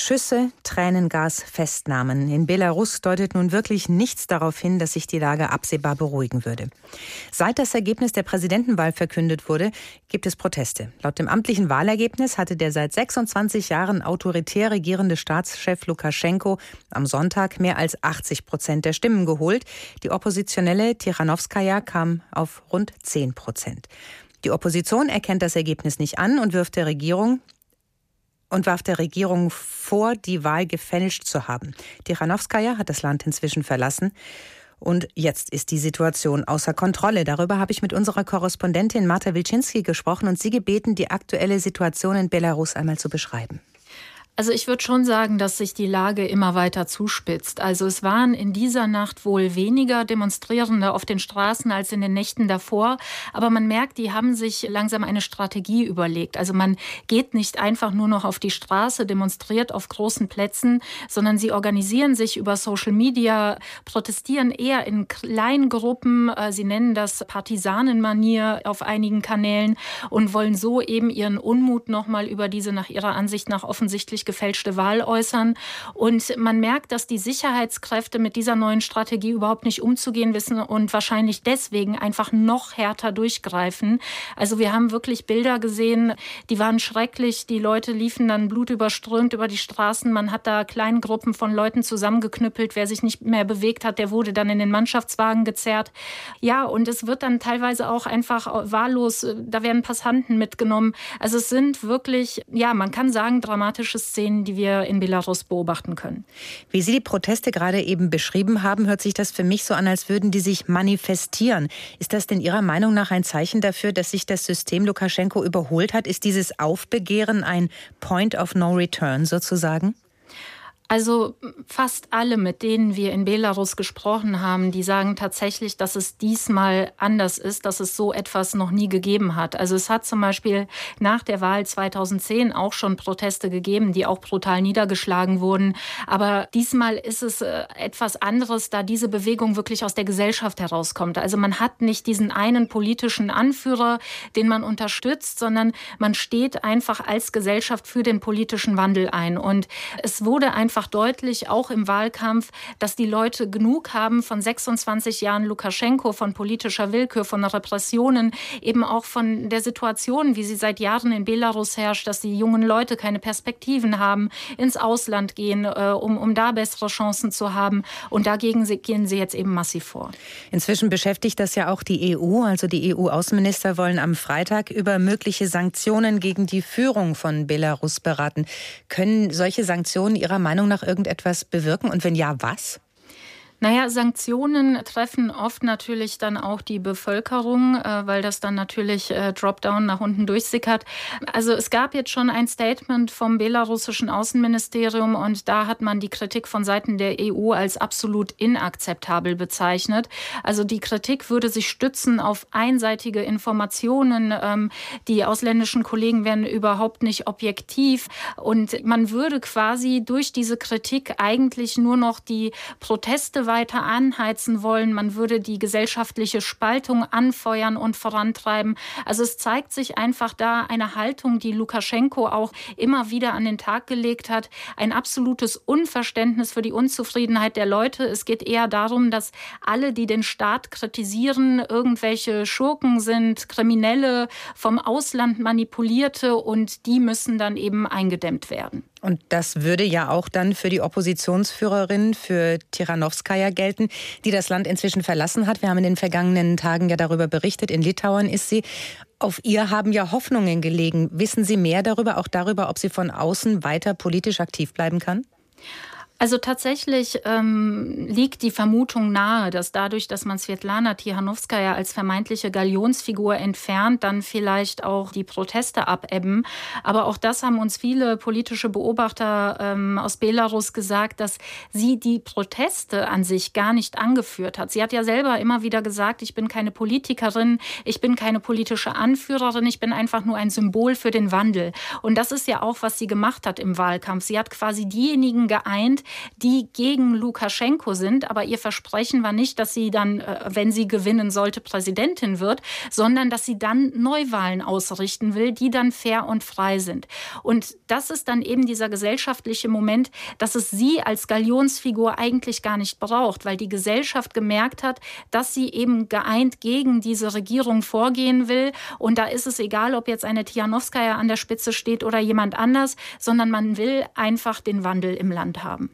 Schüsse, Tränengas, Festnahmen. In Belarus deutet nun wirklich nichts darauf hin, dass sich die Lage absehbar beruhigen würde. Seit das Ergebnis der Präsidentenwahl verkündet wurde, gibt es Proteste. Laut dem amtlichen Wahlergebnis hatte der seit 26 Jahren autoritär regierende Staatschef Lukaschenko am Sonntag mehr als 80 Prozent der Stimmen geholt. Die oppositionelle Tichanowskaja kam auf rund 10 Prozent. Die Opposition erkennt das Ergebnis nicht an und wirft der Regierung und warf der Regierung vor, die Wahl gefälscht zu haben. Tichanowskaja hat das Land inzwischen verlassen. Und jetzt ist die Situation außer Kontrolle. Darüber habe ich mit unserer Korrespondentin Marta Wilczynski gesprochen und sie gebeten, die aktuelle Situation in Belarus einmal zu beschreiben. Also ich würde schon sagen, dass sich die Lage immer weiter zuspitzt. Also es waren in dieser Nacht wohl weniger Demonstrierende auf den Straßen als in den Nächten davor. Aber man merkt, die haben sich langsam eine Strategie überlegt. Also man geht nicht einfach nur noch auf die Straße, demonstriert auf großen Plätzen, sondern sie organisieren sich über Social Media, protestieren eher in kleinen Gruppen. Äh, sie nennen das Partisanenmanier auf einigen Kanälen und wollen so eben ihren Unmut nochmal über diese nach ihrer Ansicht nach offensichtlich gefälschte Wahl äußern. Und man merkt, dass die Sicherheitskräfte mit dieser neuen Strategie überhaupt nicht umzugehen wissen und wahrscheinlich deswegen einfach noch härter durchgreifen. Also wir haben wirklich Bilder gesehen, die waren schrecklich. Die Leute liefen dann blutüberströmt über die Straßen. Man hat da kleine Gruppen von Leuten zusammengeknüppelt. Wer sich nicht mehr bewegt hat, der wurde dann in den Mannschaftswagen gezerrt. Ja, und es wird dann teilweise auch einfach wahllos, da werden Passanten mitgenommen. Also es sind wirklich, ja, man kann sagen, dramatische Szenen die wir in Belarus beobachten können. Wie Sie die Proteste gerade eben beschrieben haben, hört sich das für mich so an, als würden die sich manifestieren. Ist das denn Ihrer Meinung nach ein Zeichen dafür, dass sich das System Lukaschenko überholt hat? Ist dieses Aufbegehren ein Point of No Return sozusagen? Also fast alle, mit denen wir in Belarus gesprochen haben, die sagen tatsächlich, dass es diesmal anders ist, dass es so etwas noch nie gegeben hat. Also es hat zum Beispiel nach der Wahl 2010 auch schon Proteste gegeben, die auch brutal niedergeschlagen wurden. Aber diesmal ist es äh, etwas anderes, da diese Bewegung wirklich aus der Gesellschaft herauskommt. Also man hat nicht diesen einen politischen Anführer, den man unterstützt, sondern man steht einfach als Gesellschaft für den politischen Wandel ein. Und es wurde einfach einfach deutlich, auch im Wahlkampf, dass die Leute genug haben von 26 Jahren Lukaschenko, von politischer Willkür, von Repressionen, eben auch von der Situation, wie sie seit Jahren in Belarus herrscht, dass die jungen Leute keine Perspektiven haben, ins Ausland gehen, äh, um, um da bessere Chancen zu haben. Und dagegen gehen sie jetzt eben massiv vor. Inzwischen beschäftigt das ja auch die EU. Also die EU-Außenminister wollen am Freitag über mögliche Sanktionen gegen die Führung von Belarus beraten. Können solche Sanktionen Ihrer Meinung nach irgendetwas bewirken? Und wenn ja, was? Naja, Sanktionen treffen oft natürlich dann auch die Bevölkerung, äh, weil das dann natürlich äh, Dropdown nach unten durchsickert. Also es gab jetzt schon ein Statement vom belarussischen Außenministerium und da hat man die Kritik von Seiten der EU als absolut inakzeptabel bezeichnet. Also die Kritik würde sich stützen auf einseitige Informationen. Ähm, die ausländischen Kollegen wären überhaupt nicht objektiv und man würde quasi durch diese Kritik eigentlich nur noch die Proteste weiter anheizen wollen. Man würde die gesellschaftliche Spaltung anfeuern und vorantreiben. Also es zeigt sich einfach da eine Haltung, die Lukaschenko auch immer wieder an den Tag gelegt hat. Ein absolutes Unverständnis für die Unzufriedenheit der Leute. Es geht eher darum, dass alle, die den Staat kritisieren, irgendwelche Schurken sind, Kriminelle, vom Ausland manipulierte und die müssen dann eben eingedämmt werden. Und das würde ja auch dann für die Oppositionsführerin, für Tiranowskaja gelten, die das Land inzwischen verlassen hat. Wir haben in den vergangenen Tagen ja darüber berichtet. In Litauen ist sie. Auf ihr haben ja Hoffnungen gelegen. Wissen Sie mehr darüber, auch darüber, ob sie von außen weiter politisch aktiv bleiben kann? Also tatsächlich ähm, liegt die Vermutung nahe, dass dadurch, dass man Svetlana Tihanowskaja als vermeintliche Galionsfigur entfernt, dann vielleicht auch die Proteste abebben. Aber auch das haben uns viele politische Beobachter ähm, aus Belarus gesagt, dass sie die Proteste an sich gar nicht angeführt hat. Sie hat ja selber immer wieder gesagt, ich bin keine Politikerin, ich bin keine politische Anführerin, ich bin einfach nur ein Symbol für den Wandel. Und das ist ja auch, was sie gemacht hat im Wahlkampf. Sie hat quasi diejenigen geeint, die gegen Lukaschenko sind. Aber ihr Versprechen war nicht, dass sie dann, äh, wenn sie gewinnen sollte, Präsidentin wird, sondern dass sie dann Neuwahlen ausrichten will, die dann fair und frei sind. Und das ist dann eben dieser gesellschaftliche Moment, dass es sie als Galionsfigur eigentlich gar nicht braucht, weil die Gesellschaft gemerkt hat, dass sie eben geeint gegen diese Regierung vorgehen will. Und da ist es egal, ob jetzt eine Tijanowskaja an der Spitze steht oder jemand anders, sondern man will einfach den Wandel im Land haben.